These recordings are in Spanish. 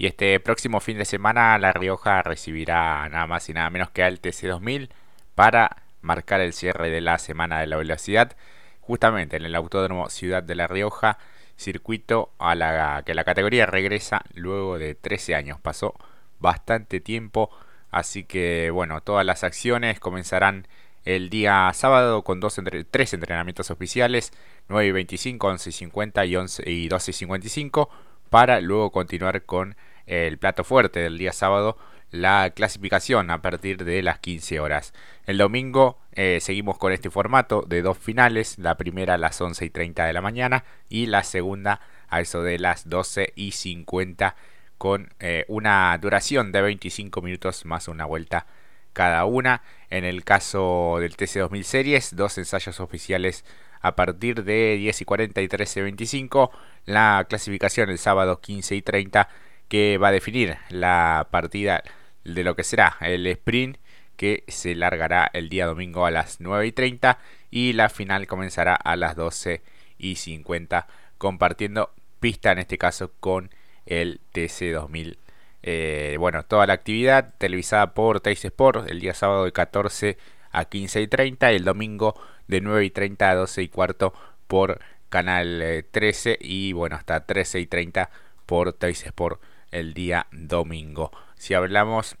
Y este próximo fin de semana La Rioja recibirá nada más y nada menos que al TC2000 para marcar el cierre de la semana de la velocidad, justamente en el Autódromo Ciudad de La Rioja, circuito a la que la categoría regresa luego de 13 años. Pasó bastante tiempo, así que bueno, todas las acciones comenzarán el día sábado con dos entre, tres entrenamientos oficiales, 9 y 25, 11 y 50 y, 11 y 12 y 55, para luego continuar con el plato fuerte del día sábado, la clasificación a partir de las 15 horas. El domingo eh, seguimos con este formato de dos finales, la primera a las 11 y 30 de la mañana y la segunda a eso de las 12 y 50 con eh, una duración de 25 minutos más una vuelta cada una. En el caso del TC2000 Series, dos ensayos oficiales a partir de 10 y 40 y 13 y 25. La clasificación el sábado 15 y 30 que va a definir la partida de lo que será el sprint que se largará el día domingo a las 9 y 30 y la final comenzará a las 12 y 50 compartiendo pista en este caso con el TC2000. Eh, bueno, toda la actividad televisada por Teis Sport el día sábado de 14 a 15 y 30 y el domingo de 9 y 30 a 12 y cuarto por Canal 13 eh, y bueno hasta 13 y 30 por Teis Sport el día domingo. Si hablamos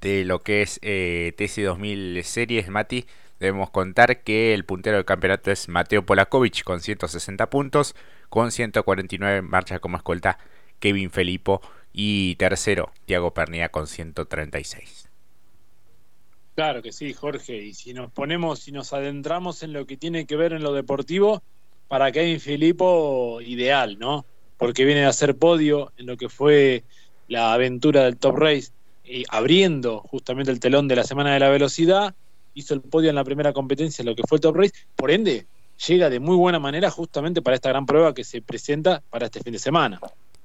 de lo que es eh, TC2000 Series, Mati, debemos contar que el puntero del campeonato es Mateo Polakovic con 160 puntos, con 149 marcha como escolta Kevin Felipo y tercero Tiago Pernía con 136. Claro que sí, Jorge. Y si nos ponemos, si nos adentramos en lo que tiene que ver en lo deportivo, para Kevin Filipo, ideal, ¿no? Porque viene a hacer podio en lo que fue la aventura del Top Race, y abriendo justamente el telón de la Semana de la Velocidad, hizo el podio en la primera competencia, en lo que fue el Top Race, por ende, llega de muy buena manera justamente para esta gran prueba que se presenta para este fin de semana.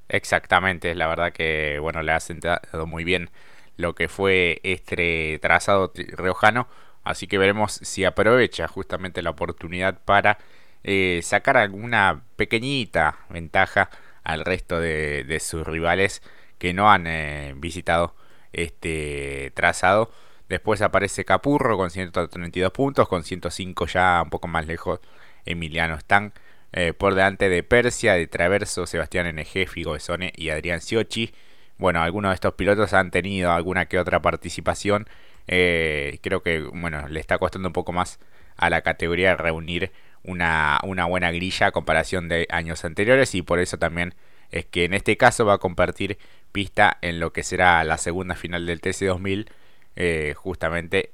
Exactamente, la verdad que bueno, le ha sentado muy bien lo que fue este trazado riojano, así que veremos si aprovecha justamente la oportunidad para eh, sacar alguna pequeñita ventaja al resto de, sus rivales que no han eh, visitado este trazado. Después aparece Capurro con 132 puntos, con 105 ya un poco más lejos Emiliano Stan. Eh, por delante de Persia, de Traverso, Sebastián NG, Figo Besone y Adrián Siochi. Bueno, algunos de estos pilotos han tenido alguna que otra participación. Eh, creo que bueno, le está costando un poco más a la categoría reunir una, una buena grilla a comparación de años anteriores y por eso también es que en este caso va a compartir pista en lo que será la segunda final del TC2000 eh, justamente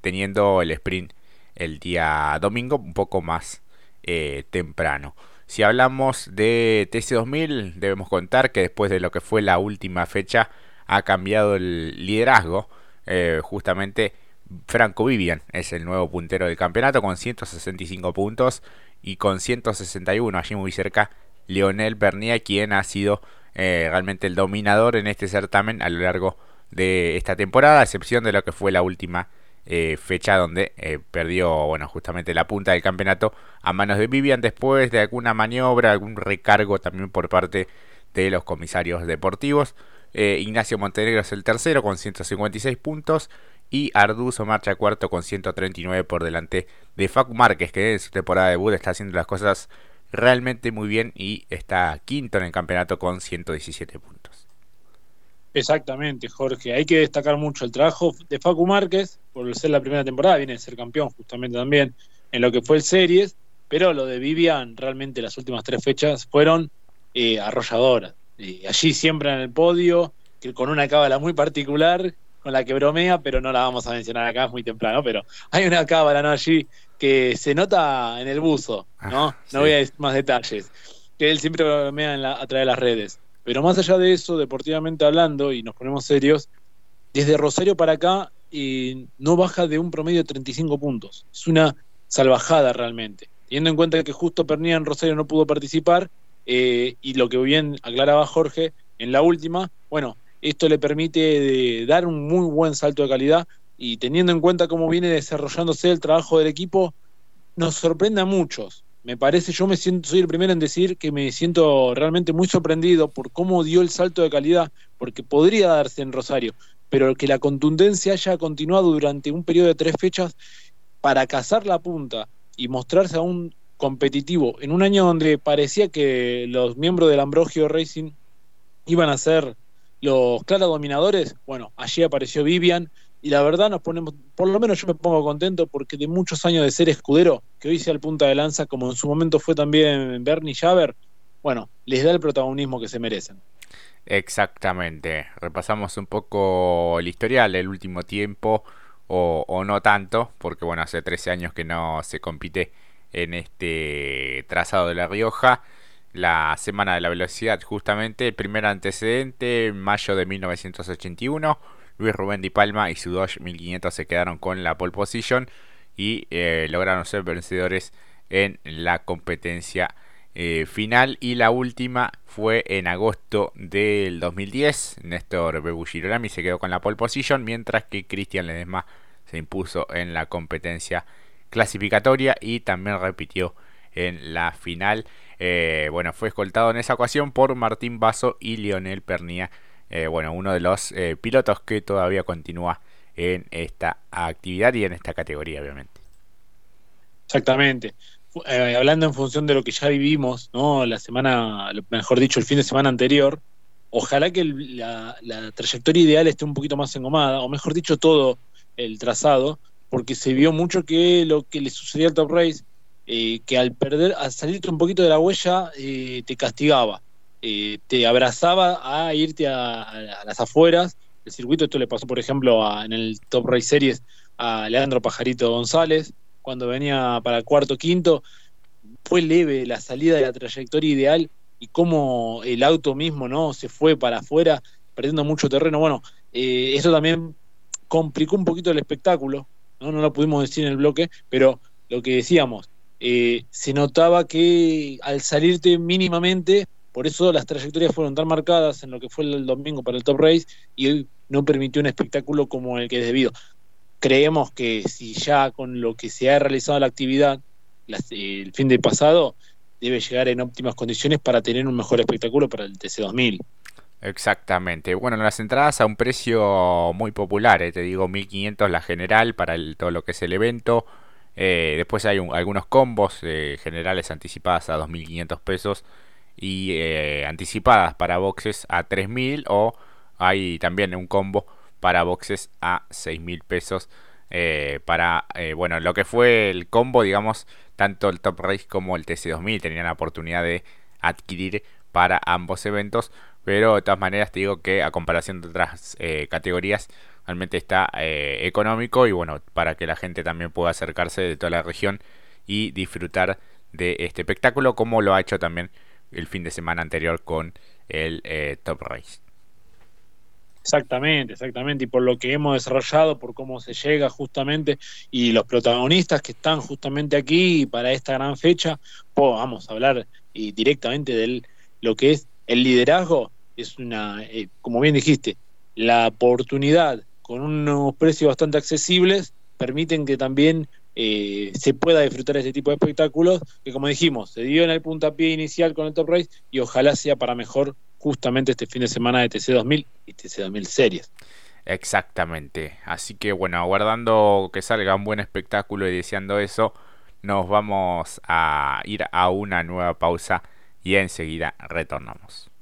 teniendo el sprint el día domingo un poco más eh, temprano. Si hablamos de TC2000, debemos contar que después de lo que fue la última fecha ha cambiado el liderazgo. Eh, justamente Franco Vivian es el nuevo puntero del campeonato con 165 puntos y con 161 allí muy cerca Leonel Bernier quien ha sido eh, realmente el dominador en este certamen a lo largo de esta temporada, a excepción de lo que fue la última eh, fecha donde eh, perdió, bueno, justamente la punta del campeonato a manos de Vivian después de alguna maniobra, algún recargo también por parte de los comisarios deportivos. Ignacio Montenegro es el tercero con 156 puntos y Arduzo marcha cuarto con 139 por delante de Facu Márquez que en su temporada de debut está haciendo las cosas realmente muy bien y está quinto en el campeonato con 117 puntos. Exactamente, Jorge. Hay que destacar mucho el trabajo de Facu Márquez, por ser la primera temporada, viene a ser campeón justamente también en lo que fue el Series, pero lo de Vivian, realmente las últimas tres fechas fueron eh, arrolladoras. allí siempre en el podio, que con una cábala muy particular, con la que bromea, pero no la vamos a mencionar acá, es muy temprano, pero hay una cábala ¿no? allí que se nota en el buzo, ¿no? Ah, no voy a decir más detalles, que él siempre bromea en la, a través de las redes. Pero más allá de eso, deportivamente hablando, y nos ponemos serios, desde Rosario para acá eh, no baja de un promedio de 35 puntos. Es una salvajada realmente. Teniendo en cuenta que justo Pernía en Rosario no pudo participar, eh, y lo que bien aclaraba Jorge en la última, bueno, esto le permite dar un muy buen salto de calidad y teniendo en cuenta cómo viene desarrollándose el trabajo del equipo, nos sorprende a muchos, me parece, yo me siento, soy el primero en decir que me siento realmente muy sorprendido por cómo dio el salto de calidad, porque podría darse en Rosario, pero que la contundencia haya continuado durante un periodo de tres fechas para cazar la punta y mostrarse aún competitivo en un año donde parecía que los miembros del Ambrogio Racing iban a ser los claros dominadores, bueno, allí apareció Vivian y la verdad nos ponemos, por lo menos yo me pongo contento porque de muchos años de ser escudero, que hoy sea el punta de lanza, como en su momento fue también Bernie Javer, bueno, les da el protagonismo que se merecen. Exactamente, repasamos un poco el historial del último tiempo, o, o no tanto, porque bueno, hace 13 años que no se compite en este trazado de La Rioja. La Semana de la Velocidad, justamente, el primer antecedente, en mayo de 1981. Luis Rubén Di Palma y su Dodge 1500 se quedaron con la pole position y eh, lograron ser vencedores en la competencia eh, final. Y la última fue en agosto del 2010. Néstor Bebu Girolami se quedó con la pole position, mientras que Cristian Ledesma se impuso en la competencia clasificatoria y también repitió en la final. Eh, bueno, fue escoltado en esa ocasión por Martín Basso y Lionel Pernía. Eh, bueno, uno de los eh, pilotos que todavía continúa en esta actividad y en esta categoría, obviamente. Exactamente. hablando en función de lo que ya vivimos, ¿no? La semana, mejor dicho, el fin de semana anterior, ojalá que la, la, trayectoria ideal esté un poquito más engomada, o mejor dicho, todo el trazado, porque se vio mucho que lo que le sucedía al Top Race, eh, que al perder, al salirte un poquito de la huella, eh, te castigaba, eh, te abrazaba a irte a, las afueras del circuito. Esto le pasó, por ejemplo, en el Top Race Series a Leandro Pajarito González, cuando venía para cuarto quinto. Fue leve la salida de la trayectoria ideal y cómo el auto mismo no se fue para afuera, perdiendo mucho terreno. Bueno, eso también complicó un poquito el espectáculo, ¿no? no lo pudimos decir en el bloque, pero lo que decíamos, eh, se notaba que al salirte mínimamente, por eso las trayectorias fueron tan marcadas en lo que fue el domingo para el Top Race y hoy no permitió un espectáculo como el que es debido. Creemos que si ya con lo que se ha realizado la actividad el fin de pasado, debe llegar en óptimas condiciones para tener un mejor espectáculo para el TC2000. Exactamente. Bueno, las entradas a un precio muy popular, eh, te digo 1500 la general para todo lo que es el evento. Eh, después hay algunos combos eh, generales anticipadas a 2500 pesos y anticipadas para boxes a 3000 o hay también un combo para boxes a 6000 pesos. para bueno lo que fue el combo digamos tanto el Top Race como el TC2000 tenían la oportunidad de adquirir para ambos eventos pero de todas maneras te digo que a comparación de otras eh, categorías realmente está eh, económico y bueno, para que la gente también pueda acercarse de toda la región y disfrutar de este espectáculo como lo ha hecho también el fin de semana anterior con el eh, Top Race. Exactamente, exactamente. Y por lo que hemos desarrollado, por cómo se llega justamente, y los protagonistas que están justamente aquí para esta gran fecha, pues vamos a hablar y directamente de lo que es el liderazgo es una, eh, como bien dijiste, la oportunidad con unos precios bastante accesibles permiten que también eh, se pueda disfrutar este tipo de espectáculos que como dijimos, se dio en el puntapié inicial con el Top Race y ojalá sea para mejor justamente este fin de semana de TC2000 y TC2000 Series. Exactamente, así que bueno, aguardando que salga un buen espectáculo y deseando eso, nos vamos a ir a una nueva pausa y enseguida retornamos.